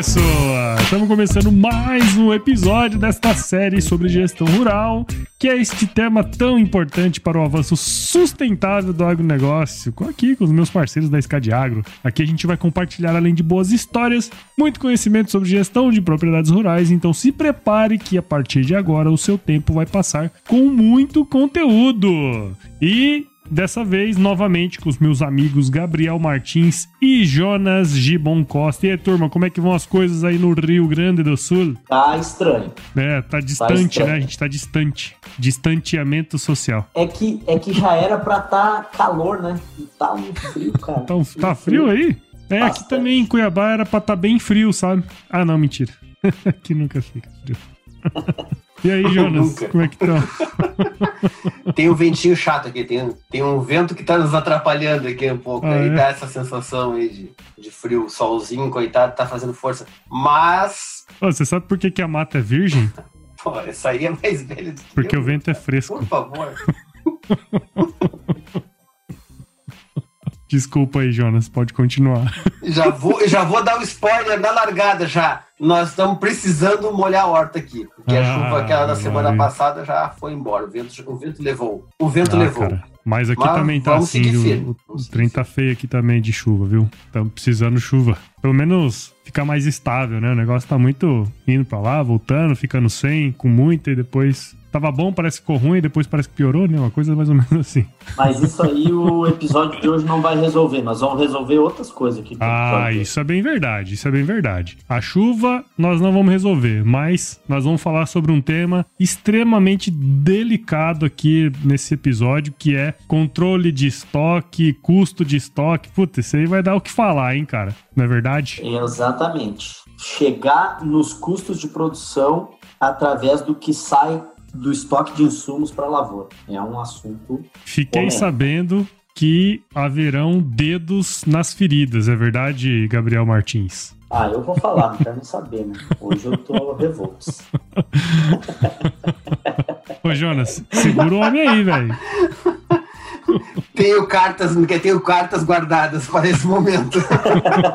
Pessoal? Estamos começando mais um episódio desta série sobre gestão rural, que é este tema tão importante para o avanço sustentável do agronegócio, aqui com os meus parceiros da Escade Agro. Aqui a gente vai compartilhar, além de boas histórias, muito conhecimento sobre gestão de propriedades rurais, então se prepare que a partir de agora o seu tempo vai passar com muito conteúdo. E Dessa vez, novamente, com os meus amigos Gabriel Martins e Jonas Gibon Costa. E aí, turma, como é que vão as coisas aí no Rio Grande do Sul? Tá estranho. É, tá distante, tá né? A gente tá distante. Distanteamento social. É que, é que já era pra tá calor, né? E tá muito frio, cara. Tá, tá frio aí? É, Bastante. aqui também em Cuiabá era pra tá bem frio, sabe? Ah, não, mentira. aqui nunca fica frio. E aí, Jonas, como é que tá? tem um ventinho chato aqui, tem, tem um vento que tá nos atrapalhando aqui um pouco. Ah, aí é? dá essa sensação aí de, de frio, solzinho, coitado, tá fazendo força. Mas. você sabe por que, que a mata é virgem? Pô, essa aí é mais velha do que Porque eu. o vento é fresco. Por favor. Desculpa aí, Jonas, pode continuar. Já vou, já vou dar o um spoiler na largada já. Nós estamos precisando molhar a horta aqui, porque ah, a chuva aquela da semana passada já foi embora. O vento, o vento levou. O vento ah, levou. Cara. Mas aqui Mas também tá assim, o, o trem tá feio aqui também de chuva, viu? Estamos precisando chuva. Pelo menos ficar mais estável, né? O negócio tá muito indo pra lá, voltando, ficando sem, com muita e depois tava bom, parece que ficou ruim, depois parece que piorou, né? Uma coisa mais ou menos assim. Mas isso aí o episódio de hoje não vai resolver. Nós vamos resolver outras coisas aqui. Ah, isso é bem verdade. Isso é bem verdade. A chuva nós não vamos resolver, mas nós vamos falar sobre um tema extremamente delicado aqui nesse episódio, que é controle de estoque, custo de estoque. Puta, isso aí vai dar o que falar, hein, cara? Não é verdade? Exatamente. Chegar nos custos de produção através do que sai do estoque de insumos para a lavoura. É um assunto. Fiquei sabendo que haverão dedos nas feridas, é verdade, Gabriel Martins? Ah, eu vou falar, não quero nem saber, né? Hoje eu tô revolto. Ô, Jonas, segura o homem aí, velho. tenho cartas, tenho cartas guardadas para esse momento.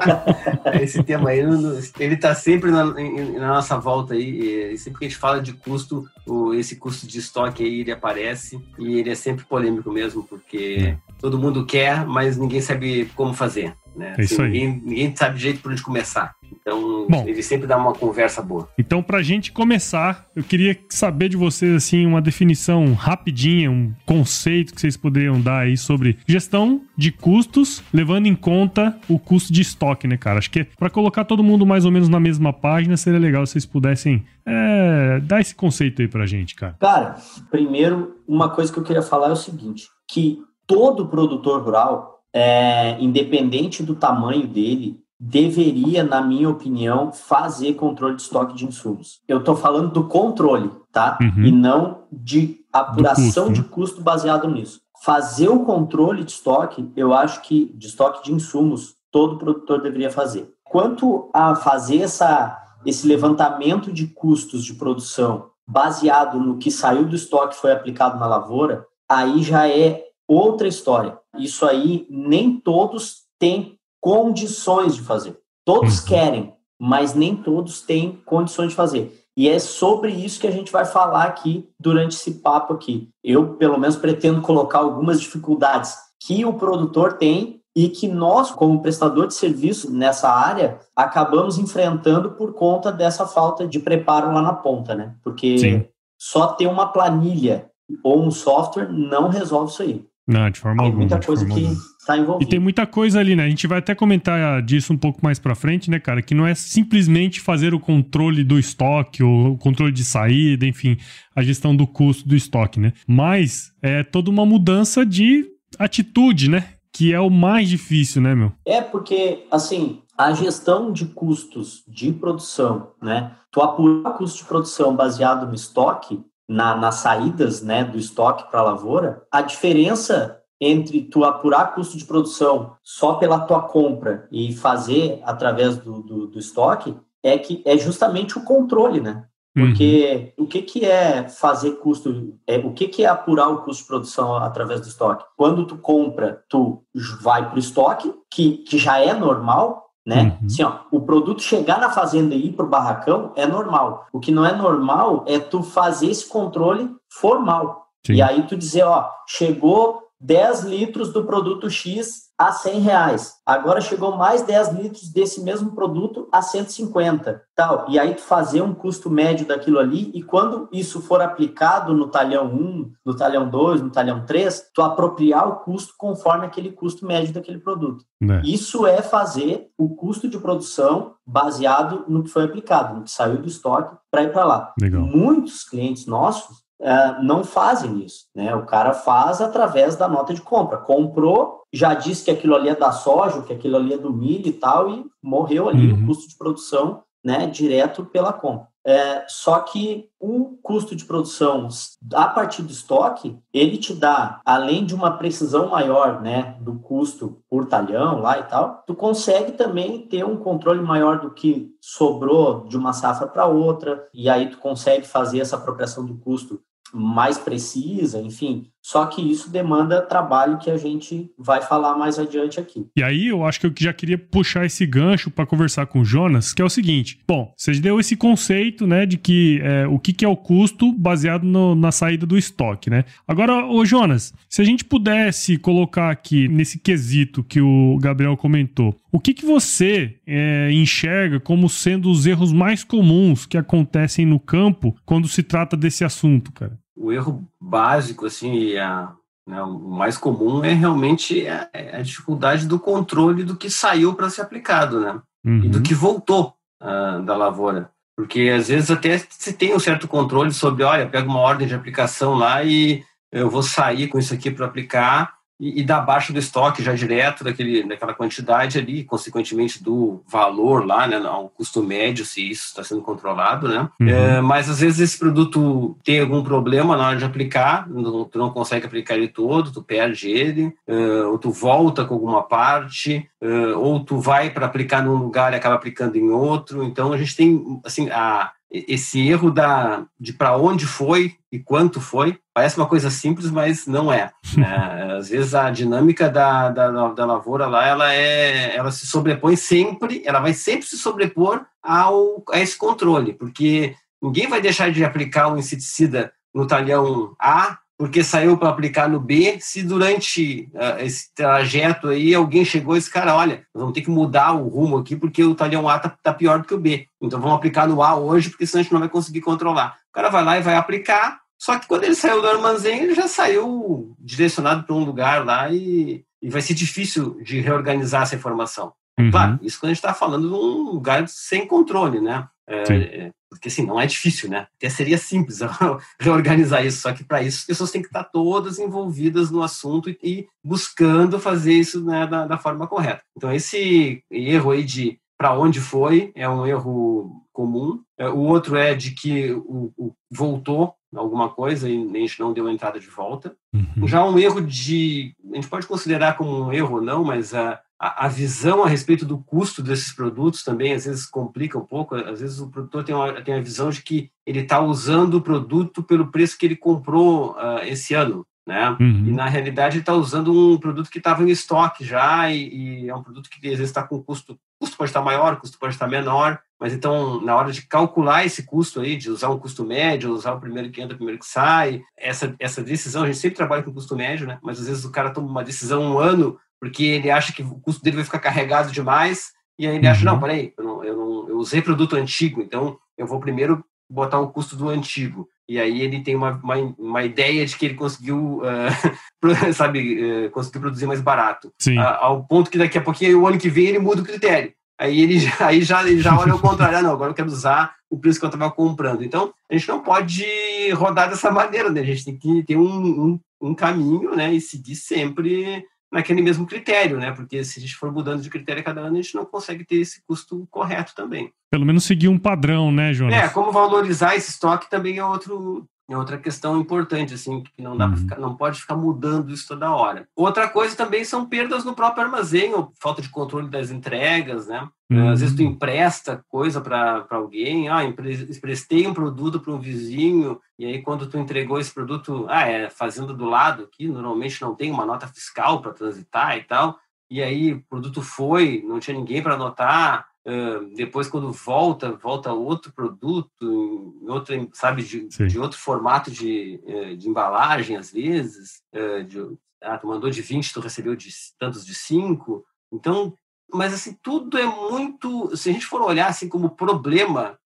esse tema aí, ele está sempre na, na, nossa volta aí. E sempre que a gente fala de custo, o, esse custo de estoque aí ele aparece e ele é sempre polêmico mesmo, porque é. todo mundo quer, mas ninguém sabe como fazer. Né? É isso assim, aí. Ninguém, ninguém sabe de jeito por onde começar. Então, Bom, ele sempre dá uma conversa boa. Então, para a gente começar, eu queria saber de vocês assim uma definição rapidinha, um conceito que vocês poderiam dar aí sobre gestão de custos, levando em conta o custo de estoque, né, cara? Acho que para colocar todo mundo mais ou menos na mesma página, seria legal se vocês pudessem é, dar esse conceito aí pra gente, cara. Cara, primeiro, uma coisa que eu queria falar é o seguinte, que todo produtor rural, é, independente do tamanho dele, deveria, na minha opinião, fazer controle de estoque de insumos. Eu estou falando do controle, tá? Uhum. E não de apuração custo, de custo baseado nisso. Fazer o controle de estoque, eu acho que de estoque de insumos, todo produtor deveria fazer. Quanto a fazer essa, esse levantamento de custos de produção baseado no que saiu do estoque e foi aplicado na lavoura, aí já é outra história. Isso aí nem todos têm condições de fazer. Todos uhum. querem, mas nem todos têm condições de fazer. E é sobre isso que a gente vai falar aqui durante esse papo aqui. Eu, pelo menos, pretendo colocar algumas dificuldades que o produtor tem e que nós, como prestador de serviço nessa área, acabamos enfrentando por conta dessa falta de preparo lá na ponta, né? Porque Sim. só ter uma planilha ou um software não resolve isso aí. Não, de forma tem alguma. muita coisa que está envolvida. E tem muita coisa ali, né? A gente vai até comentar disso um pouco mais para frente, né, cara? Que não é simplesmente fazer o controle do estoque ou o controle de saída, enfim, a gestão do custo do estoque, né? Mas é toda uma mudança de atitude, né? Que é o mais difícil, né, meu? É porque, assim, a gestão de custos de produção, né? Tu apurar o custo de produção baseado no estoque, na, nas saídas né, do estoque para a lavoura, a diferença entre tu apurar custo de produção só pela tua compra e fazer através do, do, do estoque é que é justamente o controle, né? Porque uhum. o que, que é fazer custo, é, o que, que é apurar o custo de produção através do estoque? Quando tu compra, tu vai para o estoque, que, que já é normal, né? Uhum. Assim, ó, o produto chegar na fazenda e ir para o barracão é normal. O que não é normal é tu fazer esse controle formal. Sim. E aí tu dizer, ó, chegou 10 litros do produto X a 100 reais. Agora chegou mais 10 litros desse mesmo produto a 150. Tal. E aí tu fazer um custo médio daquilo ali e quando isso for aplicado no talhão 1, no talhão 2, no talhão 3, tu apropriar o custo conforme aquele custo médio daquele produto. É. Isso é fazer o custo de produção baseado no que foi aplicado, no que saiu do estoque para ir para lá. Legal. Muitos clientes nossos uh, não fazem isso. Né? O cara faz através da nota de compra. Comprou, já disse que aquilo ali é da soja, que aquilo ali é do milho e tal, e morreu ali uhum. o custo de produção né, direto pela compra. É, só que o custo de produção a partir do estoque, ele te dá, além de uma precisão maior né, do custo por talhão lá e tal, tu consegue também ter um controle maior do que sobrou de uma safra para outra, e aí tu consegue fazer essa apropriação do custo mais precisa, enfim. Só que isso demanda trabalho que a gente vai falar mais adiante aqui. E aí eu acho que eu já queria puxar esse gancho para conversar com o Jonas, que é o seguinte: bom, você deu esse conceito, né, de que é, o que, que é o custo baseado no, na saída do estoque, né? Agora, ô Jonas, se a gente pudesse colocar aqui nesse quesito que o Gabriel comentou, o que, que você é, enxerga como sendo os erros mais comuns que acontecem no campo quando se trata desse assunto, cara? O erro básico, assim, a, né, o mais comum é realmente a, a, dificuldade do controle do que saiu para ser aplicado, né? Uhum. E do uhum. que voltou uh, da lavoura. Porque às vezes até se tem um certo controle sobre, olha, pega uma ordem de aplicação lá e eu vou sair com isso aqui para aplicar e, e da baixa do estoque já direto daquele, daquela quantidade ali, consequentemente do valor lá, né, ao custo médio, se isso está sendo controlado, né? Uhum. É, mas às vezes esse produto tem algum problema na hora de aplicar, não, tu não consegue aplicar ele todo, tu perde ele, é, ou tu volta com alguma parte, é, ou tu vai para aplicar num lugar e acaba aplicando em outro. Então a gente tem, assim, a esse erro da, de para onde foi e quanto foi, parece uma coisa simples, mas não é. Né? Às vezes a dinâmica da, da, da, lavoura lá, ela, é, ela se sobrepõe sempre, ela vai sempre se sobrepor ao, a esse controle, porque ninguém vai deixar de aplicar um inseticida no talhão A porque saiu para aplicar no B, se durante uh, esse trajeto aí alguém chegou e disse, cara, olha, vamos ter que mudar o rumo aqui porque o talhão A tá, tá, pior do que o B. Então vamos aplicar no A hoje, porque senão a gente não vai conseguir controlar. O cara vai lá e vai aplicar, só que quando ele saiu do armazém, ele já saiu direcionado para um lugar lá e, e vai ser difícil de reorganizar essa informação. Uhum. Claro, isso quando a gente está falando de um lugar sem controle, né? É, é, porque assim, não é difícil, né? Até seria simples reorganizar isso, só que para isso as pessoas têm que estar todas envolvidas no assunto e, e buscando fazer isso né, da, da, forma correta. Então, esse erro aí de para onde foi é um erro comum. É, o outro é de que o, o voltou alguma coisa e a gente não deu a entrada de volta. Uhum. Já um erro de. A gente pode considerar como um erro ou não, mas a a, visão a respeito do custo desses produtos também às vezes complica um pouco. Às vezes o produtor tem, uma, tem a visão de que ele está usando o produto pelo preço que ele comprou uh, esse ano. Né? Uhum. E na realidade ele está usando um produto que estava em estoque já e, e, é um produto que às vezes está com custo, custo pode estar maior, o custo pode estar menor, mas então na hora de calcular esse custo aí, de usar um custo médio, usar o primeiro que entra, o primeiro que sai, essa, essa decisão, a gente sempre trabalha com custo médio, né? Mas às vezes o cara toma uma decisão um ano porque ele acha que o custo dele vai ficar carregado demais, e aí ele acha, não, uhum. peraí, eu, não, eu, não, eu usei produto antigo, então eu vou primeiro botar o custo do antigo. E aí ele tem uma, uma, uma ideia de que ele conseguiu, uh, sabe, uh, conseguiu produzir mais barato. Uh, ao ponto que daqui a pouquinho, o ano que vem, ele muda o critério. Aí ele, aí já, ele já olha ao contrário, ah, não, agora eu quero usar o preço que eu estava comprando. Então, a gente não pode rodar dessa maneira, né? A gente tem que ter um, um, um caminho, né? E seguir sempre naquele mesmo critério, né? Porque se a gente for mudando de critério a cada ano, a gente não consegue ter esse custo correto também. Pelo menos seguir um padrão, né, Jonas? É, como valorizar esse estoque também é outro, é outra questão importante, assim, que não dá uhum. ficar, não pode ficar mudando isso toda hora. Outra coisa também são perdas no próprio armazém, ou falta de controle das entregas, né? Uhum. Às vezes tu empresta coisa para alguém, ah, emprestei um produto para um vizinho, e aí quando tu entregou esse produto, ah, é fazenda do lado aqui, normalmente não tem uma nota fiscal para transitar e tal, e aí o produto foi, não tinha ninguém para anotar, depois quando volta volta outro produto outro sabe de, de outro formato de, uh, de embalagem às vezes uh, de, ah, tu mandou de 20 tu recebeu de tantos de 5 então mas assim tudo é muito se a gente for olhar assim como problema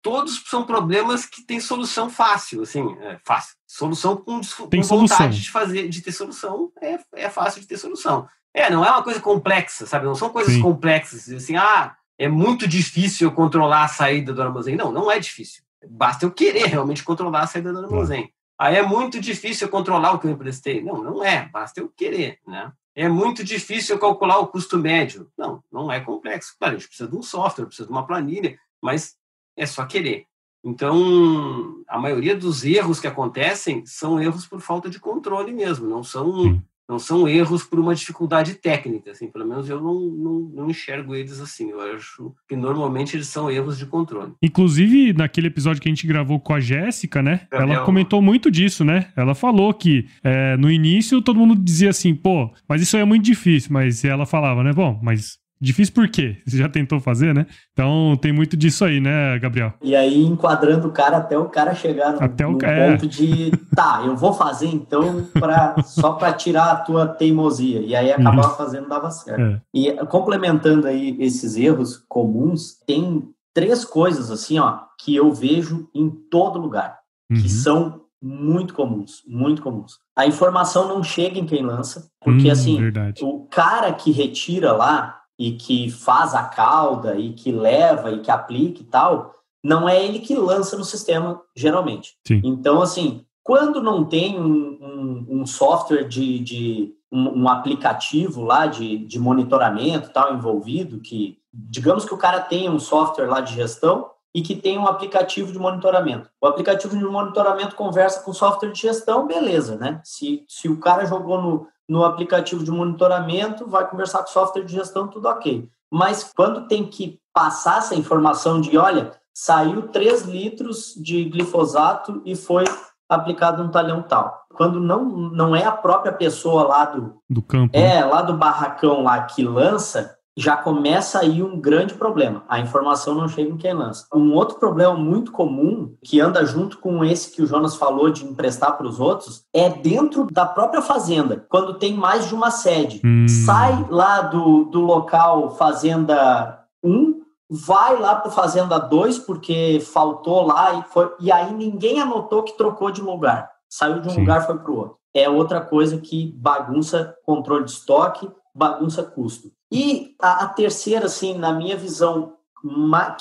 todos são problemas que têm solução fácil assim é fácil. Solução com, Tem com solução. vontade de fazer de ter solução é, é fácil de ter solução. É não é uma coisa complexa sabe? Não são coisas Sim. complexas assim ah é muito difícil eu controlar a saída do armazém. Não, não é difícil. Basta eu querer realmente controlar a saída do armazém. Aí é muito difícil eu controlar o que eu emprestei. Não, não é. Basta eu querer, né? É muito difícil eu calcular o custo médio. Não, não é complexo. Claro, a gente precisa de um software, precisa de uma planilha, mas é só querer. Então, a maioria dos erros que acontecem são erros por falta de controle mesmo, não são não são erros por uma dificuldade técnica, assim, pelo menos eu não, não, não, enxergo eles assim. Eu acho que normalmente eles são erros de controle. Inclusive, naquele episódio que a gente gravou com a Jéssica, né? Gabriel. Ela comentou muito disso, né? Ela falou que é, no início todo mundo dizia assim, pô, mas isso aí é muito difícil, mas ela falava, né? Bom, mas Difícil por quê? Você já tentou fazer, né? Então tem muito disso aí, né, Gabriel? E aí enquadrando o cara até o cara chegar no, até o, no é. ponto de tá, eu vou fazer então pra, só para tirar a tua teimosia. E aí acabava uhum. fazendo, dava certo. É. E complementando aí esses erros comuns, tem três coisas assim, ó, que eu vejo em todo lugar, uhum. que são muito comuns, muito comuns. A informação não chega em quem lança, porque hum, assim, verdade. o cara que retira lá, e que faz a cauda e que leva e que aplica e tal, não é ele que lança no sistema, geralmente. Sim. Então, assim, quando não tem um, um, um software de, de um, um, aplicativo lá de, de monitoramento tal envolvido, que digamos que o cara tem um software lá de gestão e que tem um aplicativo de monitoramento. O aplicativo de monitoramento conversa com o software de gestão, beleza, né? Se, se o cara jogou no, no aplicativo de monitoramento, vai conversar com o software de gestão, tudo ok. Mas quando tem que passar essa informação de, olha, saiu 3 litros de glifosato e foi aplicado no talhão tal. Quando não, não é a própria pessoa lá do, do campo. É, né? lá do barracão lá que lança, já começa aí um grande problema. A informação não chega em quem lança. Um outro problema muito comum, que anda junto com esse que o Jonas falou de emprestar para os outros, é dentro da própria fazenda, quando tem mais de uma sede. Hum. Sai lá do, do local Fazenda 1, vai lá para Fazenda 2, porque faltou lá e, foi, e aí ninguém anotou que trocou de lugar. Saiu de um Sim. lugar foi para o outro. É outra coisa que bagunça controle de estoque, bagunça custo. E a, a, terceira, assim, na minha visão,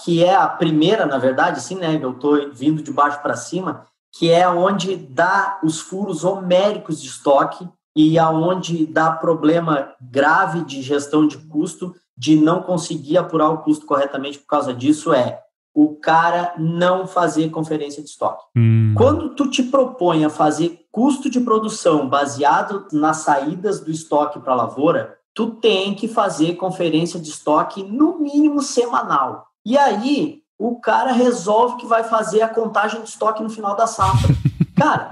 que é a primeira, na verdade, assim, né? Eu estou vindo de baixo para cima, que é onde dá os furos homéricos de estoque e aonde dá problema grave de gestão de custo, de não conseguir apurar o custo corretamente por causa disso, é o cara não fazer conferência de estoque. Hum. Quando tu te propõe a fazer custo de produção baseado nas saídas do estoque para a lavoura, tu tem que fazer conferência de estoque no mínimo semanal. E aí, o cara resolve que vai fazer a contagem de estoque no final da safra. Cara,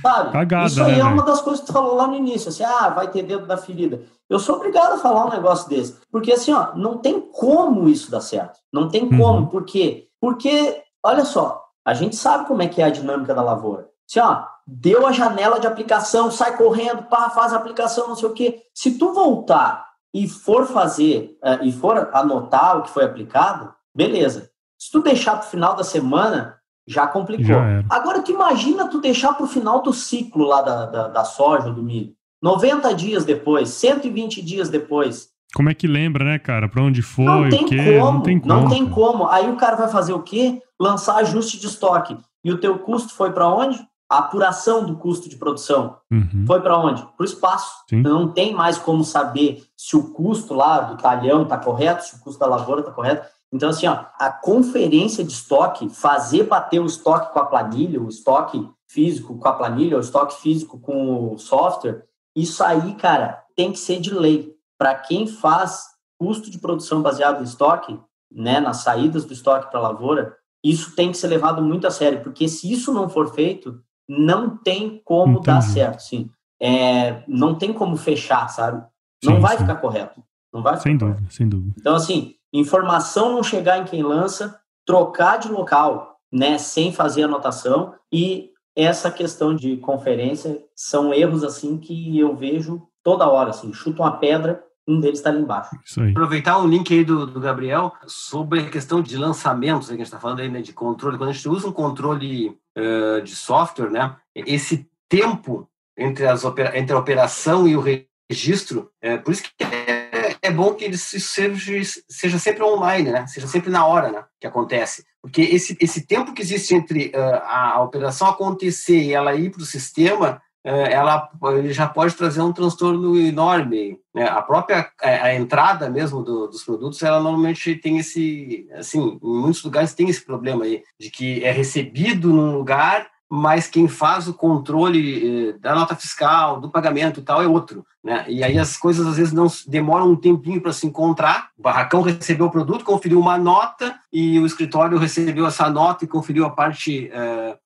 sabe? Cagada, isso aí né, é uma das coisas que tu falou lá no início, assim, ah, vai ter dedo da ferida. Eu sou obrigado a falar um negócio desse, porque assim, ó, não tem como isso dar certo. Não tem como, uhum. por quê? Porque, olha só, a gente sabe como é que é a dinâmica da lavoura. Assim, ó, deu a janela de aplicação, sai correndo, pá, faz a aplicação, não sei o quê. Se tu voltar e for fazer, uh, e for anotar o que foi aplicado, beleza. Se tu deixar para o final da semana, já complicou. Já Agora, tu imagina tu deixar para o final do ciclo lá da, da, da soja ou do milho. 90 dias depois, 120 dias depois. Como é que lembra, né, cara? Para onde foi, não tem o quê? Como, não tem como. Não tem como. Aí o cara vai fazer o quê? Lançar ajuste de estoque. E o teu custo foi para onde? A apuração do custo de produção Uhum. foi para onde? Para o espaço. Sim. Então, não tem mais como saber se o custo lá do talhão está correto, se o custo da lavoura está correto. Então, assim, ó, a conferência de estoque, fazer bater o estoque com a planilha, o estoque físico com a planilha, o estoque físico com o software, isso aí, cara, tem que ser de lei. Para quem faz custo de produção baseado em estoque, né, nas saídas do estoque para a lavoura, isso tem que ser levado muito a sério, porque se isso não for feito, não tem como dar Entendi. certo, sim. É, não tem como fechar, sabe? Não Sim, vai sim. ficar correto. Não vai ficar Sem correto. dúvida, sem dúvida. Então, assim, informação não chegar em quem lança, trocar de local, né, sem fazer anotação e essa questão de conferência são erros assim que eu vejo toda hora, assim, chuta uma pedra, um deles está ali embaixo. Isso aí. Aproveitar um link aí do, do Gabriel sobre a questão de lançamentos, né, que a gente está falando aí, né, de controle. Quando a gente usa um controle eh, de software, né, esse tempo entre, as entre a operação e o registro, é, por isso que é, é bom que ele se- seja, seja sempre online, né, seja sempre na hora né, que acontece. Porque esse, esse tempo que existe entre eh, a, a operação acontecer e ela ir para o sistema, ela ele já pode trazer um transtorno enorme. Né? A própria a, a entrada mesmo do, dos produtos, ela normalmente tem esse, assim, em muitos lugares tem esse problema aí, de que é recebido num lugar, mas quem faz o controle eh, da nota fiscal, do pagamento e tal é outro. Né? E aí as coisas às vezes não demoram um tempinho para se encontrar. O barracão recebeu o produto, conferiu uma nota e o escritório recebeu essa nota e conferiu a parte eh,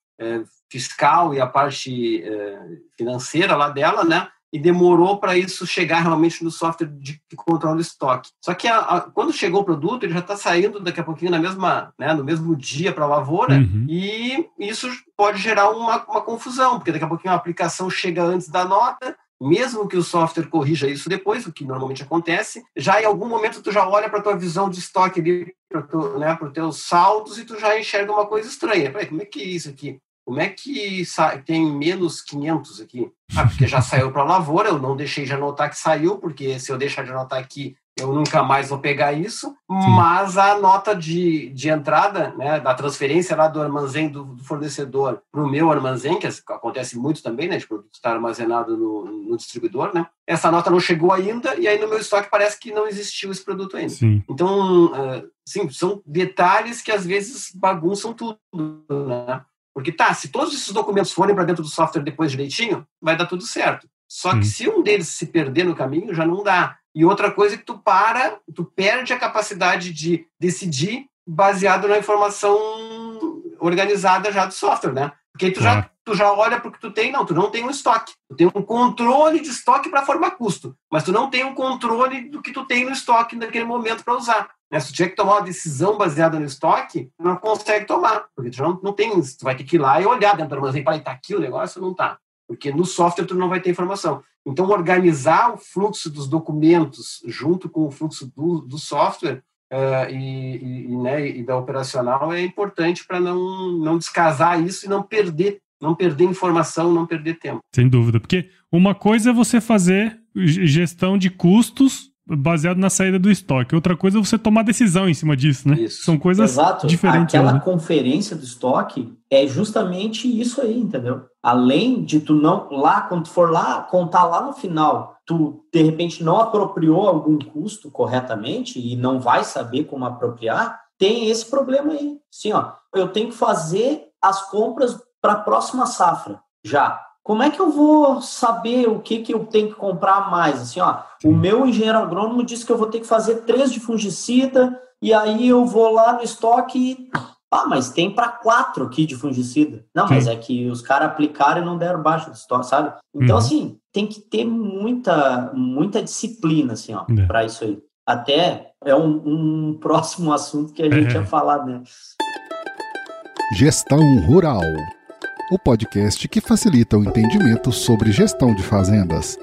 fiscal e a parte eh, financeira lá dela, né? E demorou para isso chegar realmente no software de que controla o estoque. Só que a- a- quando chegou o produto, ele já está saindo daqui a pouquinho na mesma, né, no mesmo dia para a lavoura, Uhum. e isso pode gerar uma, uma confusão, porque daqui a pouquinho a aplicação chega antes da nota, mesmo que o software corrija isso depois, o que normalmente acontece, já em algum momento tu já olha para a tua visão de estoque ali, para né, os teus saldos, e tu já enxerga uma coisa estranha. Peraí, como é que é isso aqui? Como é que tem menos 500 aqui? Ah, porque já saiu para a lavoura, eu não deixei de anotar que saiu, porque se eu deixar de anotar aqui, eu nunca mais vou pegar isso. Mas a nota de, de entrada, né, da transferência lá do armazém do, do fornecedor para o meu armazém, que acontece muito também, né, de produto estar armazenado no, no distribuidor, né? Essa nota não chegou ainda, e aí no meu estoque parece que não existiu esse produto ainda. Sim. Então, eh, sim, são detalhes que às vezes bagunçam tudo, né? Porque tá, se todos esses documentos forem para dentro do software depois direitinho, vai dar tudo certo. Só que Sim. se um deles se perder no caminho, já não dá. E outra coisa é que tu para, tu perde a capacidade de decidir baseado na informação organizada já do software, né? Porque aí tu, Claro. já, tu já olha para o que tu tem, não, tu não tem um estoque. Tu tem um controle de estoque para formar custo, mas tu não tem um controle do que tu tem no estoque naquele momento para usar. Né? Se tu tiver que tomar uma decisão baseada no estoque, não consegue tomar, porque tu não, não tem, tu vai ter que ir lá e olhar dentro do armazém, para tá aqui o negócio não tá? Porque no software tu não vai ter informação. Então, organizar o fluxo dos documentos junto com o fluxo do, do software eh, e, e, né, e da operacional é importante para não, não descasar isso e não perder, não perder informação, não perder tempo. Sem dúvida. Porque uma coisa é você fazer gestão de custos baseado na saída do estoque. Outra coisa é você tomar decisão em cima disso, né? Isso. São coisas Exato. diferentes. Aquela né? conferência do estoque é justamente isso aí, entendeu? Além de tu não lá quando tu for lá contar lá no final, tu de repente não apropriou algum custo corretamente e não vai saber como apropriar, tem esse problema aí. Sim, ó, eu tenho que fazer as compras para a próxima safra já. Como é que eu vou saber o que, que eu tenho que comprar mais? Assim, ó, o meu engenheiro agrônomo disse que eu vou ter que fazer três de fungicida e aí eu vou lá no estoque e ah, mas tem para quatro aqui de fungicida. Não, Sim. mas é que os caras aplicaram e não deram baixa do estoque, sabe? Então, Uhum. assim, tem que ter muita, muita disciplina, assim, ó, É. para isso aí. Até é um, um próximo assunto que a gente É. tinha falado, né? Gestão Rural o podcast que facilita o entendimento sobre gestão de fazendas.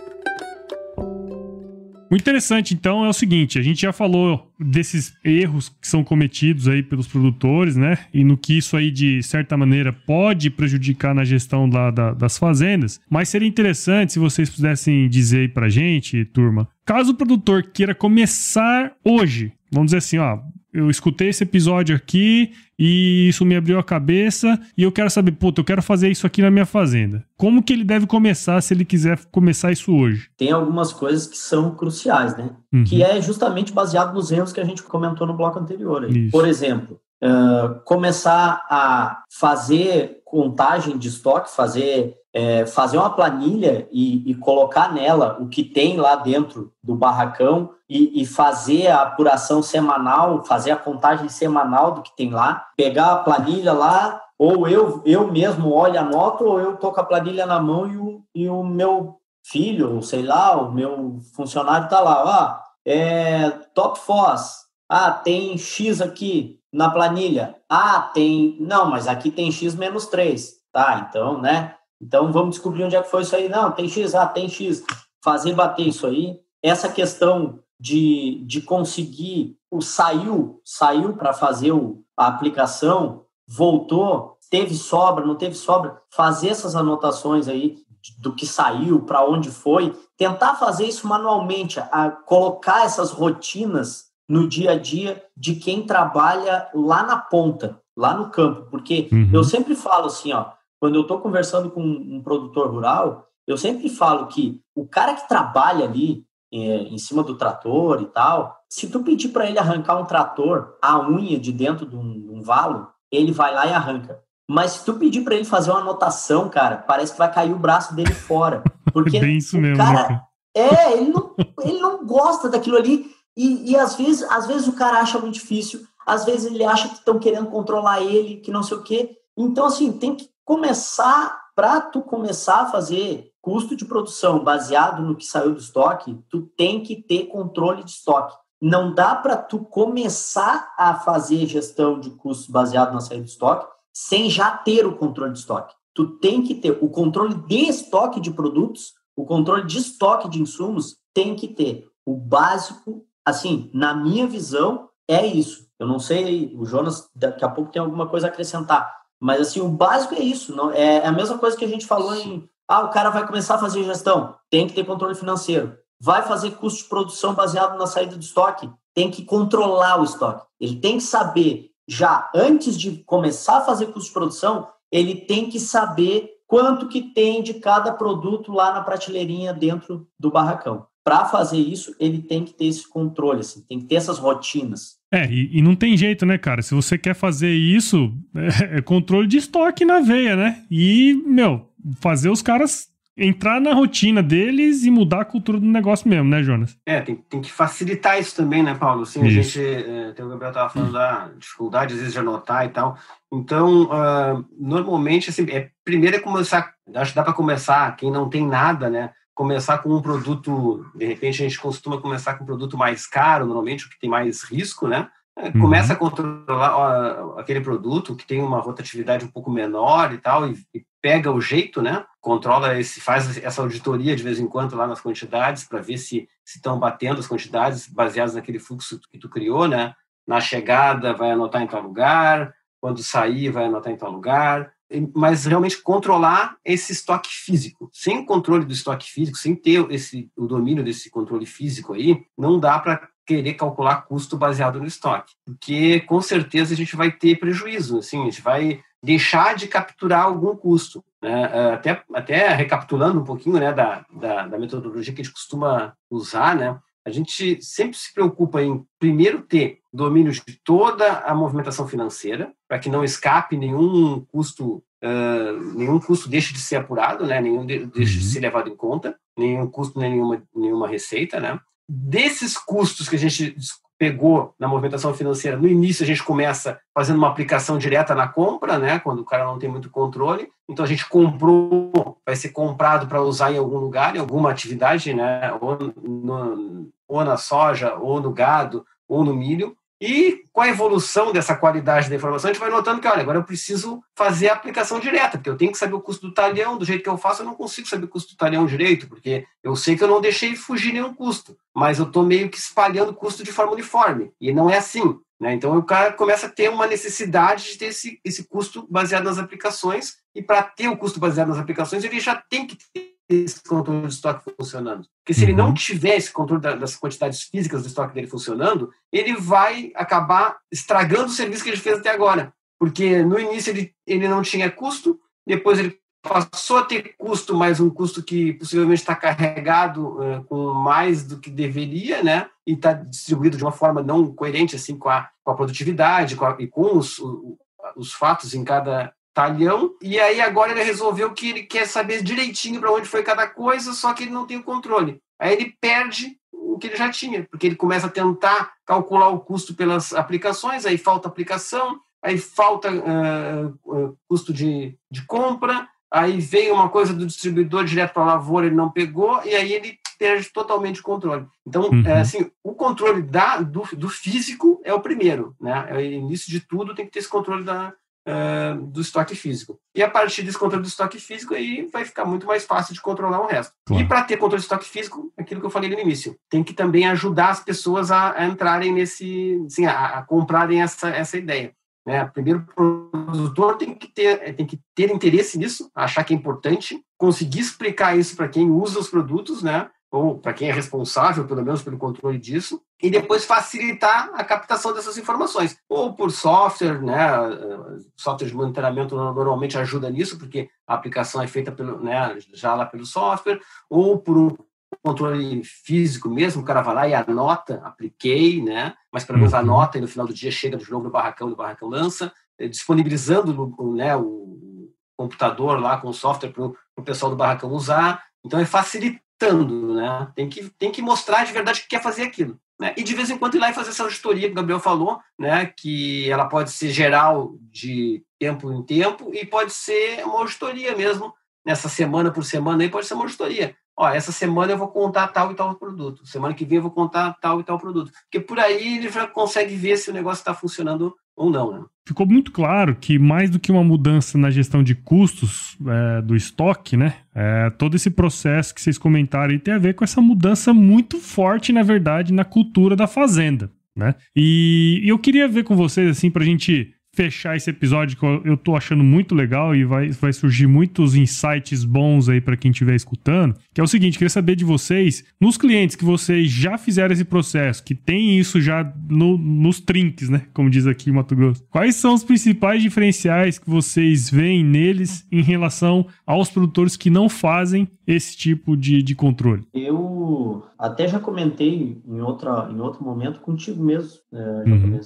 O interessante, então, é o seguinte: a gente já falou desses erros que são cometidos aí pelos produtores, né? E no que isso aí, de certa maneira, pode prejudicar na gestão lá da- das fazendas. Mas seria interessante se vocês pudessem dizer aí pra gente, turma, caso o produtor queira começar hoje, vamos dizer assim, ó. Eu escutei esse episódio aqui e isso me abriu a cabeça e eu quero saber, puta, eu quero fazer isso aqui na minha fazenda. Como que ele deve começar se ele quiser começar isso hoje? Tem algumas coisas que são cruciais, né? Uhum. Que é justamente baseado nos erros que a gente comentou no bloco anterior. Por exemplo, uh, começar a fazer contagem de estoque, fazer é, fazer uma planilha e, e, colocar nela o que tem lá dentro do barracão e, e, fazer a apuração semanal, fazer a contagem semanal do que tem lá, pegar a planilha lá, ou eu, eu mesmo olho, anoto, ou eu tô com a planilha na mão e o, e o meu filho, ou sei lá, o meu funcionário tá lá, ó, é, top FOS, ah, tem X aqui na planilha, ah, tem, não, mas aqui tem X menos 3, tá, então, né, então vamos descobrir onde é que foi isso aí. Não, tem X, ah, tem X. Fazer bater isso aí. Essa questão de, de conseguir o saiu, saiu para fazer o, a aplicação, voltou, teve sobra, não teve sobra, fazer essas anotações aí do que saiu, para onde foi, tentar fazer isso manualmente, a colocar essas rotinas no dia a dia de quem trabalha lá na ponta, lá no campo, porque uhum. eu sempre falo assim, ó, quando eu estou conversando com um produtor rural, eu sempre falo que o cara que trabalha ali é, em cima do trator e tal, se tu pedir para ele arrancar um trator, a unha de dentro de um, de um valo, ele vai lá e arranca. Mas se tu pedir para ele fazer uma anotação, cara, parece que vai cair o braço dele fora. Porque Bem isso mesmo, cara, né? é, ele não, ele não gosta daquilo ali. E, e às, vezes, às vezes o cara acha muito difícil, às vezes ele acha que estão querendo controlar ele, que não sei o quê. Então, assim, tem que começar, para tu começar a fazer custo de produção baseado no que saiu do estoque, tu tem que ter controle de estoque. Não dá para tu começar a fazer gestão de custos baseado na saída do estoque sem já ter o controle de estoque. Tu tem que ter o controle de estoque de produtos, o controle de estoque de insumos, tem que ter. O básico, assim, na minha visão, é isso. Eu não sei, o Jonas daqui a pouco tem alguma coisa a acrescentar, mas assim, o básico é isso. Não, é, é a mesma coisa que a gente falou em. Ah, o cara vai começar a fazer gestão, tem que ter controle financeiro. Vai fazer custo de produção baseado na saída do estoque, tem que controlar o estoque. Ele tem que saber, já antes de começar a fazer custo de produção, ele tem que saber quanto que tem de cada produto lá na prateleirinha dentro do barracão. Para fazer isso, ele tem que ter esse controle, assim, tem que ter essas rotinas. É, e, e, não tem jeito, né, cara? Se você quer fazer isso, é, é, controle de estoque na veia, né? E, meu, fazer os caras entrar na rotina deles e mudar a cultura do negócio mesmo, né, Jonas? É, tem, tem que facilitar isso também, né, Paulo? Assim, isso. a gente, é, tem o Gabriel tava falando da dificuldade, às vezes, de anotar e tal. Então, uh, normalmente, assim, é, primeiro é começar, acho que dá para começar, quem não tem nada, né, começar com um produto, de repente a gente costuma começar com um produto mais caro, normalmente o que tem mais risco, né? É, uhum. Começa a controlar ó, aquele produto que tem uma rotatividade um pouco menor e tal, e, e, pega o jeito, né? Controla esse, faz essa auditoria de vez em quando lá nas quantidades para ver se estão batendo as quantidades baseadas naquele fluxo que tu criou, né? Na chegada vai anotar em tal lugar, quando sair vai anotar em tal lugar, mas realmente controlar esse estoque físico. Sem o controle do estoque físico, sem ter esse, o domínio desse controle físico aí, não dá para querer calcular custo baseado no estoque, porque com certeza a gente vai ter prejuízo, assim, a gente vai deixar de capturar algum custo. Né? Até, até recapitulando um pouquinho né, da, da, da metodologia que a gente costuma usar, né? A gente sempre se preocupa em, primeiro, ter domínio de toda a movimentação financeira, para que não escape nenhum custo, uh, nenhum custo deixe de ser apurado, né? nenhum de, deixe de uhum. ser levado em conta, nenhum custo, nenhuma, nenhuma receita. Né? Desses custos que a gente pegou na movimentação financeira, no início a gente começa fazendo uma aplicação direta na compra, né, quando o cara não tem muito controle. Então a gente comprou, vai ser comprado para usar em algum lugar, em alguma atividade, né, ou, no, ou na soja, ou no gado, ou no milho. E com a evolução dessa qualidade da informação, a gente vai notando que, olha, agora eu preciso fazer a aplicação direta, porque eu tenho que saber o custo do talhão, do jeito que eu faço, eu não consigo saber o custo do talhão direito, porque eu sei que eu não deixei fugir nenhum custo, mas eu estou meio que espalhando custo de forma uniforme, e não é assim. Né? Então o cara começa a ter uma necessidade de ter esse, esse custo baseado nas aplicações, e para ter o custo baseado nas aplicações, ele já tem que ter esse controle de estoque funcionando. Porque se uhum. ele não uhum. tiver esse controle das quantidades físicas do estoque dele funcionando, ele vai acabar estragando o serviço que ele fez até agora. Porque no início ele, ele não tinha custo, depois ele passou a ter custo, mas um custo que possivelmente está carregado uh, com mais do que deveria, né? E está distribuído de uma forma não coerente assim com a, com a produtividade com a, e com os, os fatos em cada talhão. E aí agora ele resolveu que ele quer saber direitinho para onde foi cada coisa, só que ele não tem o controle. Aí ele perde o que ele já tinha, porque ele começa a tentar calcular o custo pelas aplicações, aí falta aplicação, aí falta uh, custo de, de compra, aí veio uma coisa do distribuidor direto para a lavoura, ele não pegou, e aí ele perde totalmente o controle. Então, uhum. é, assim, o controle da, do, do físico é o primeiro, né? É o início de tudo tem que ter esse controle da, uh, do estoque físico. E a partir desse controle do estoque físico, aí vai ficar muito mais fácil de controlar o resto. Claro. E para ter controle do estoque físico, aquilo que eu falei no início, tem que também ajudar as pessoas a, a entrarem nesse, assim, a, a comprarem essa, essa ideia. Né? Primeiro, o produtor tem que, ter, tem que ter interesse nisso, achar que é importante, conseguir explicar isso para quem usa os produtos, né? Ou para quem é responsável, pelo menos, pelo controle disso, e depois facilitar a captação dessas informações, ou por software, né? Software de monitoramento normalmente ajuda nisso, porque a aplicação é feita pelo, né, já lá pelo software, ou por um controle físico mesmo, o cara vai lá e anota, apliquei, né? Mas pelo menos uhum. anota e no final do dia chega de novo no barracão, no barracão lança, eh, disponibilizando né, o computador lá com o software para o pessoal do barracão usar. Então é né? Tem que, tem que mostrar de verdade que quer fazer aquilo. Né? E de vez em quando ir lá e fazer essa auditoria que o Gabriel falou, né? Que ela pode ser geral de tempo em tempo e pode ser uma auditoria mesmo, nessa semana por semana aí pode ser uma auditoria ó, essa semana eu vou contar tal e tal produto, semana que vem eu vou contar tal e tal produto. Porque por aí ele já consegue ver se o negócio está funcionando ou não, né? Ficou muito claro que mais do que uma mudança na gestão de custos é, do estoque, né? É, todo esse processo que vocês comentaram tem a ver com essa mudança muito forte, na verdade, na cultura da fazenda, né? E, e eu queria ver com vocês, assim, para a gente fechar esse episódio que eu, tô achando muito legal e vai, vai surgir muitos insights bons aí para quem estiver escutando, que é o seguinte, queria saber de vocês, nos clientes que vocês já fizeram esse processo, que tem isso já no, nos trinques, né, como diz aqui em Mato Grosso, quais são os principais diferenciais que vocês veem neles em relação aos produtores que não fazem esse tipo de, de controle? Eu até já comentei em, outra, em outro momento contigo mesmo, é, uhum.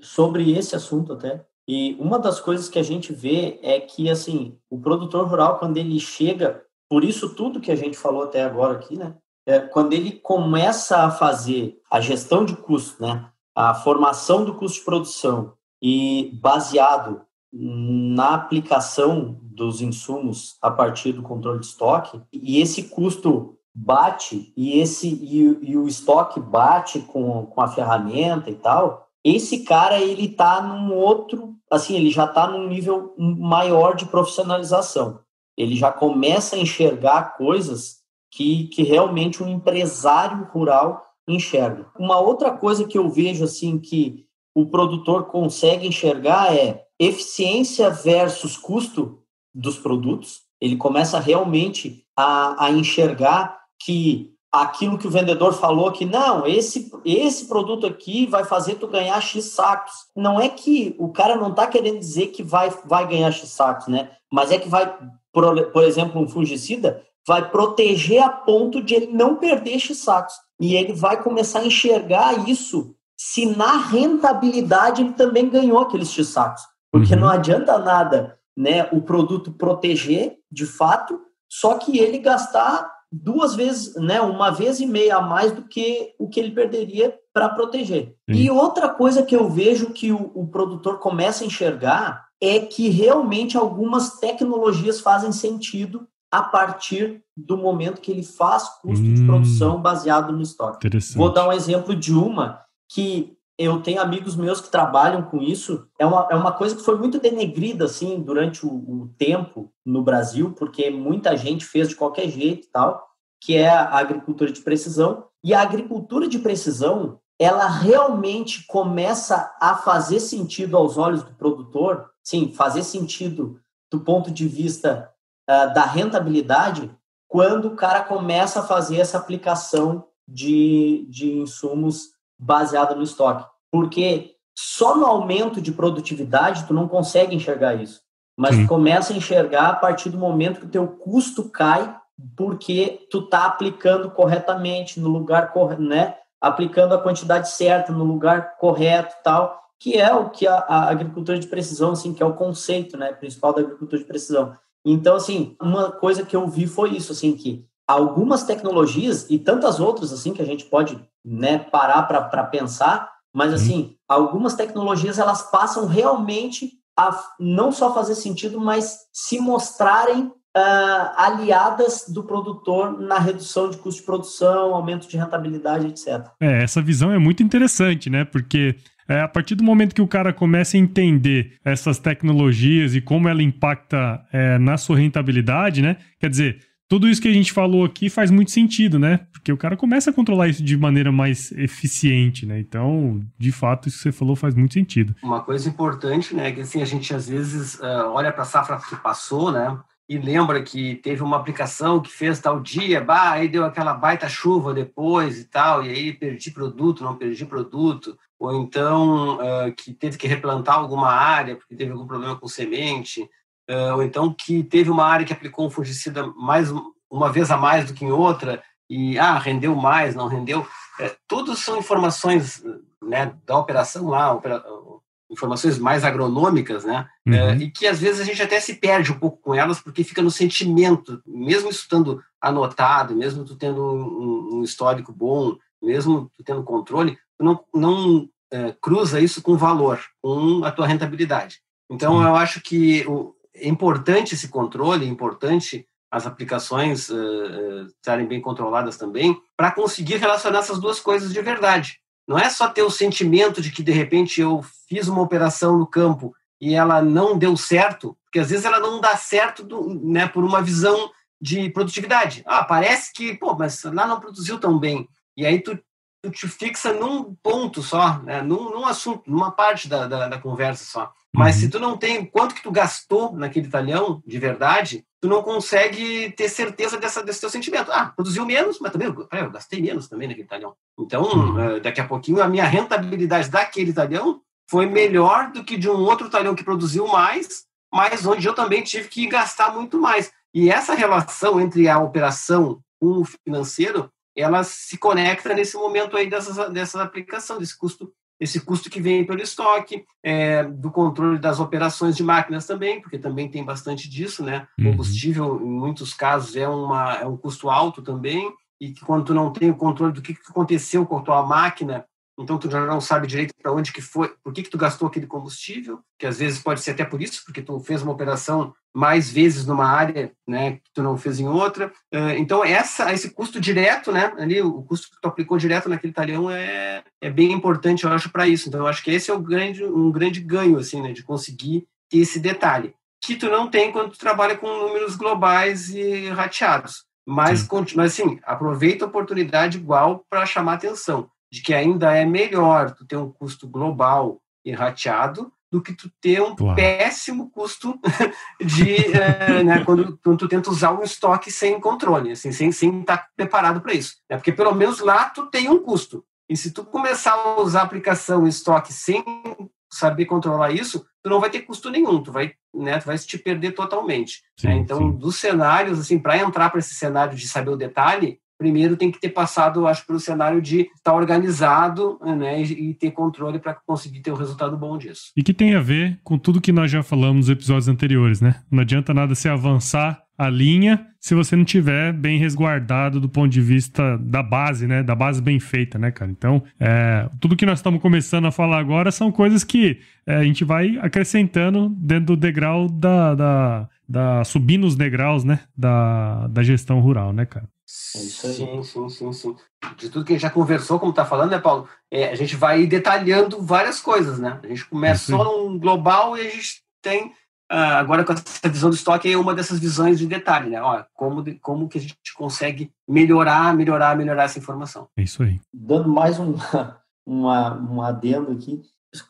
sobre esse assunto até, e uma das coisas que a gente vê é que, assim, o produtor rural, quando ele chega, por isso tudo que a gente falou até agora aqui, né? É, quando ele começa a fazer a gestão de custo, né? A formação do custo de produção e baseado na aplicação dos insumos a partir do controle de estoque, e esse custo bate e esse e, e o estoque bate com, com a ferramenta e tal, esse cara ele tá num outro, assim, ele já tá num nível maior de profissionalização. Ele já começa a enxergar coisas que, que realmente um empresário rural enxerga. Uma outra coisa que eu vejo assim que o produtor consegue enxergar é eficiência versus custo dos produtos. Ele começa realmente a, a enxergar que aquilo que o vendedor falou que não, esse, esse produto aqui vai fazer tu ganhar X sacos. Não é que o cara não está querendo dizer que vai, vai ganhar X sacos, né? Mas é que vai, por, por exemplo, um fungicida vai proteger a ponto de ele não perder X sacos. E ele vai começar a enxergar isso se na rentabilidade ele também ganhou aqueles X sacos. Porque uhum. não adianta nada né, o produto proteger, de fato, só que ele gastar duas vezes, né, uma vez e meia a mais do que o que ele perderia para proteger. Sim. E outra coisa que eu vejo que o, o, produtor começa a enxergar é que realmente algumas tecnologias fazem sentido a partir do momento que ele faz custo hum, de produção baseado no estoque. Vou dar um exemplo de uma que eu tenho amigos meus que trabalham com isso. É uma, é uma coisa que foi muito denegrida, assim, durante o, o tempo no Brasil, porque muita gente fez de qualquer jeito tal, que é a agricultura de precisão. E a agricultura de precisão, ela realmente começa a fazer sentido aos olhos do produtor, sim, fazer sentido do ponto de vista uh, da rentabilidade, quando o cara começa a fazer essa aplicação de, de insumos baseada no estoque. Porque só no aumento de produtividade tu não consegue enxergar isso. Mas Sim. tu começa a enxergar a partir do momento que o teu custo cai porque tu tá aplicando corretamente no lugar correto, né? Aplicando a quantidade certa no lugar correto, tal, que é o que a, a, agricultura de precisão, assim, que é o conceito, né, principal da agricultura de precisão. Então, assim, uma coisa que eu vi foi isso, assim, que algumas tecnologias e tantas outras, assim, que a gente pode, né, parar para pensar, mas, assim, algumas tecnologias, elas passam realmente a não só fazer sentido, mas se mostrarem Uh, aliadas do produtor na redução de custo de produção, aumento de rentabilidade, etc. É, essa visão é muito interessante, né? Porque é, a partir do momento que o cara começa a entender essas tecnologias e como ela impacta é, na sua rentabilidade, né? Quer dizer, tudo isso que a gente falou aqui faz muito sentido, né? Porque o cara começa a controlar isso de maneira mais eficiente, né? Então, de fato, isso que você falou faz muito sentido. Uma coisa importante, né? É que assim, a gente às vezes uh, olha para a safra que passou, né? e lembra que teve uma aplicação que fez tal dia, bah, aí deu aquela baita chuva depois e tal, e aí perdi produto, não perdi produto, ou então uh, que teve que replantar alguma área porque teve algum problema com semente, ou então que teve uma área que aplicou um fungicida mais uma vez a mais do que em outra e ah rendeu mais, não rendeu, é, tudo são informações né, da operação lá, opera, informações mais agronômicas, né? Uhum. É, e que às vezes a gente até se perde um pouco com elas, porque fica no sentimento, mesmo isso estando anotado, mesmo tu tendo um, um histórico bom, mesmo tu tendo controle, tu não, não é, cruza isso com valor, com a tua rentabilidade. Então, uhum. eu acho que o, é importante esse controle, é importante as aplicações uh, estarem bem controladas também, para conseguir relacionar essas duas coisas de verdade. Não é só ter o sentimento de que de repente eu fiz uma operação no campo e ela não deu certo, porque às vezes ela não dá certo do, né, por uma visão de produtividade. Ah, parece que, pô, mas lá não produziu tão bem. E aí tu te fixa num ponto só, né, num, num assunto, numa parte da, da, da conversa só. Mas uhum. se tu não tem quanto que tu gastou naquele talhão de verdade, tu não consegue ter certeza dessa, desse teu sentimento. Ah, produziu menos, mas também eu, eu gastei menos também naquele talhão. Então, uhum. daqui a pouquinho, a minha rentabilidade daquele talhão foi melhor do que de um outro talhão que produziu mais, mas onde eu também tive que gastar muito mais. E essa relação entre a operação com o financeiro, ela se conecta nesse momento aí dessa, dessa aplicação, desse custo esse custo que vem pelo estoque, é, do controle das operações de máquinas também, porque também tem bastante disso, né? Uhum. Combustível, em muitos casos, é, uma, é um custo alto também, e que quando tu não tem o controle do que, que aconteceu com a tua máquina, então tu já não sabe direito para onde que foi, por que que tu gastou aquele combustível, que às vezes pode ser até por isso, porque tu fez uma operação mais vezes numa área, né, que tu não fez em outra. Eh, então essa esse custo direto, né, ali o custo que tu aplicou direto naquele talhão é, é bem importante, eu acho, para isso. Então eu acho que esse é o grande um grande ganho assim, né, de conseguir ter esse detalhe que tu não tem quando tu trabalha com números globais e rateados. Mas, mas assim, aproveita a oportunidade igual para chamar atenção de que ainda é melhor tu ter um custo global e rateado do que tu ter um claro. péssimo custo de é, né, quando, quando, tu tenta usar um estoque sem controle, assim, sem sem estar tá preparado para isso. Né? Porque pelo menos lá tu tem um custo. E se tu começar a usar a aplicação estoque sem saber controlar isso, tu não vai ter custo nenhum, tu vai, né, tu vai te perder totalmente. Sim, né? Então, sim. dos cenários, assim, para entrar para esse cenário de saber o detalhe, primeiro tem que ter passado, acho, pelo cenário de estar organizado né, e, ter controle para conseguir ter um resultado bom disso. E que tem a ver com tudo que nós já falamos nos episódios anteriores, né? Não adianta nada se avançar a linha se você não tiver bem resguardado do ponto de vista da base, né? Da base bem feita, né, cara? Então, é, tudo que nós estamos começando a falar agora são coisas que é, a gente vai acrescentando dentro do degrau da, da, da subindo os degraus, né? Da, da gestão rural, né, cara? É isso aí. Sim, sim, sim, sim. De tudo que a gente já conversou, como está falando, né, Paulo? É, a gente vai detalhando várias coisas, né? A gente começa só num global e a gente tem, uh, agora com essa visão do estoque, é uma dessas visões de detalhe, né? Ó, como, como que a gente consegue melhorar, melhorar, melhorar essa informação. É isso aí. Dando mais um, uma, um adendo aqui.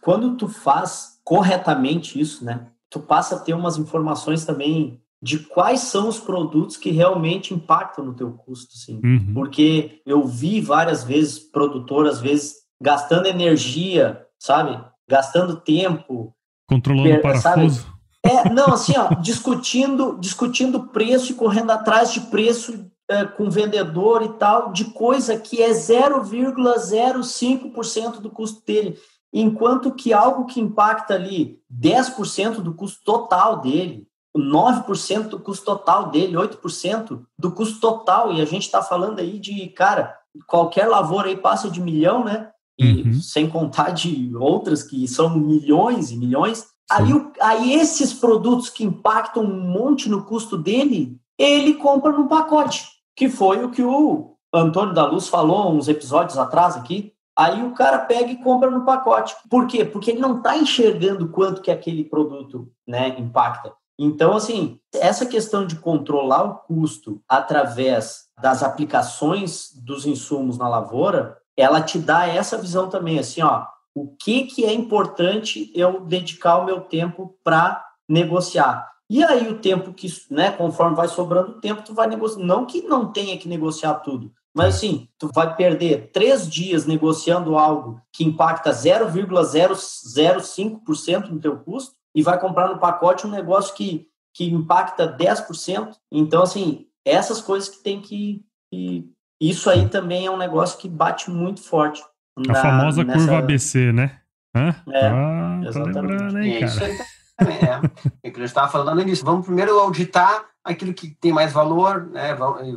Quando tu faz corretamente isso, né? Tu passa a ter umas informações também de quais são os produtos que realmente impactam no teu custo, assim. Uhum. Porque eu vi várias vezes produtor, às vezes, gastando energia, sabe? Gastando tempo. Controlando o parafuso. É, não, assim, ó, discutindo, discutindo preço e correndo atrás de preço é, com vendedor e tal, de coisa que é 0,05% do custo dele. Enquanto que algo que impacta ali 10% do custo total dele, 9% do custo total dele, 8% do custo total, e a gente está falando aí de, cara, qualquer lavoura aí passa de milhão, né? E uhum. sem contar de outras que são milhões e milhões. Aí, aí esses produtos que impactam um monte no custo dele, ele compra no pacote, que foi o que o Antônio da Luz falou uns episódios atrás aqui. Aí o cara pega e compra no pacote. Por quê? Porque ele não está enxergando quanto que aquele produto né, impacta. Então, assim, essa questão de controlar o custo através das aplicações dos insumos na lavoura, ela te dá essa visão também, assim, ó, o que, que é importante eu dedicar o meu tempo para negociar. E aí o tempo que, né, conforme vai sobrando tempo, tu vai negociar. Não que não tenha que negociar tudo, mas assim, tu vai perder três dias negociando algo que impacta 0,005% no teu custo, e vai comprar no pacote um negócio que, que impacta 10%. Então, assim, essas coisas que tem que, que. Isso aí também é um negócio que bate muito forte. Na, a famosa nessa... curva ABC, né? Hã? É, ah, exatamente. cara? É isso aí também, é. é que eu estava falando nisso. Vamos primeiro auditar aquilo que tem mais valor, né?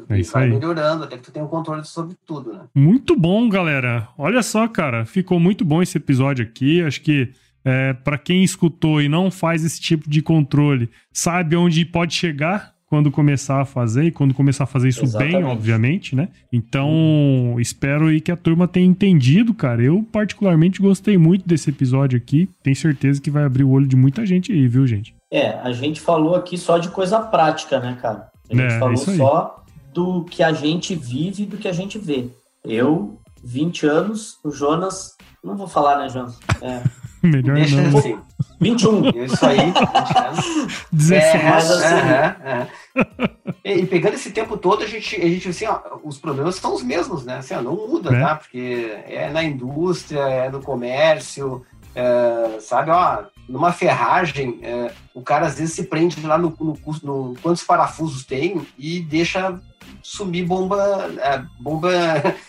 E é vai melhorando até que tu tenha um controle sobre tudo, né? Muito bom, galera. Olha só, cara, ficou muito bom esse episódio aqui. Acho que é, para quem escutou e não faz esse tipo de controle, sabe onde pode chegar quando começar a fazer e quando começar a fazer isso Exatamente. bem, obviamente, né? Então, uhum. espero aí que a turma tenha entendido, cara. Eu particularmente gostei muito desse episódio aqui. Tenho certeza que vai abrir o olho de muita gente aí, viu, gente? É, a gente falou aqui só de coisa prática, né, cara? A gente é, falou só do que a gente vive e do que a gente vê. Eu, 20 anos, o Jonas, não vou falar, né, Jonas? É. Melhor Deixa não. Assim. 21. Isso aí. 17. É, é, é, é. E pegando esse tempo todo, a gente, a gente assim, ó, os problemas são os mesmos, né? Assim, ó, não muda, é. tá? Porque é na indústria, é no comércio, é, sabe, ó, numa ferragem, é, o cara às vezes se prende lá no, no, no, quantos parafusos tem e deixa sumir bomba, é, bomba,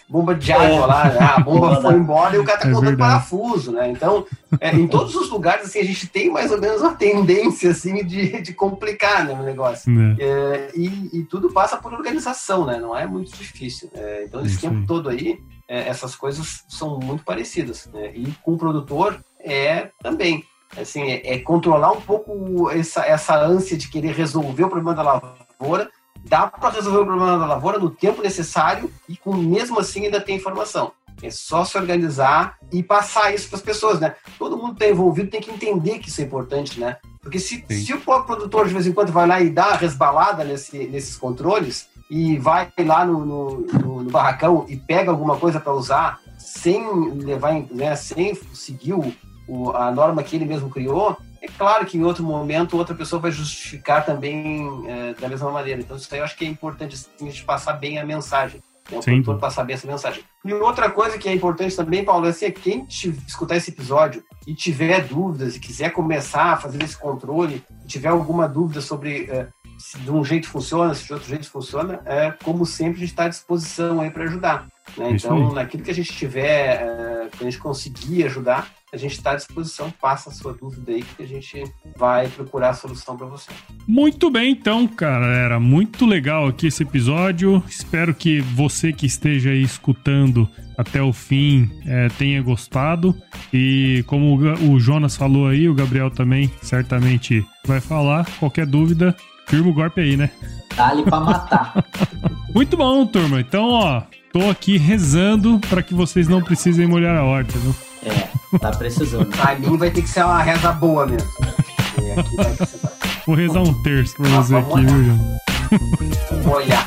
bomba de água é. lá, né? a bomba foi embora e o cara tá é parafuso, né? Então, é, em todos os lugares, assim, a gente tem mais ou menos uma tendência, assim, de, de complicar, né, o negócio. É. é. e, e, tudo passa por organização, né? Não é muito difícil. É, então, esse tempo aí. todo aí, essas coisas são muito parecidas, né? E com o produtor, é também assim, é, controlar um pouco essa, essa ânsia de querer resolver o problema da lavoura dá para resolver o problema da lavoura no tempo necessário e com mesmo assim ainda tem informação. É só se organizar e passar isso para as pessoas, né? Todo mundo está envolvido tem que entender que isso é importante, né? Porque se, se o próprio produtor de vez em quando vai lá e dá uma resbalada nesse, nesses controles e vai lá no, no, no, no barracão e pega alguma coisa para usar sem levar, né, sem seguir o, a norma que ele mesmo criou, é claro que em outro momento outra pessoa vai justificar também é, da mesma maneira. Então, isso aí eu acho que é importante assim, a gente passar bem a mensagem. Né? O Sim. produtor passar bem essa mensagem. E outra coisa que é importante também, Paulo, é assim, é quem te, escutar esse episódio e tiver dúvidas e quiser começar a fazer esse controle, tiver alguma dúvida sobre é, se de um jeito funciona, se de outro jeito funciona, é, como sempre, a gente está à disposição aí para ajudar. Né? Então, naquilo que a gente tiver, é, que a gente conseguir ajudar, a gente está à disposição, passa a sua dúvida aí que a gente vai procurar a solução para você. Muito bem, então, cara, era muito legal aqui esse episódio. Espero que você que esteja aí escutando até o fim é, tenha gostado. E como o Jonas falou aí, o Gabriel também certamente vai falar. Qualquer dúvida, firma o golpe aí, né? Ali pra matar. muito bom, turma. Então, ó, tô aqui rezando para que vocês não precisem molhar a horta, viu? Tá precisando. A mim vai ter que ser uma reza boa mesmo. E aqui vai precisar. Vou rezar um terço pra ah, você aqui, viu, olhar.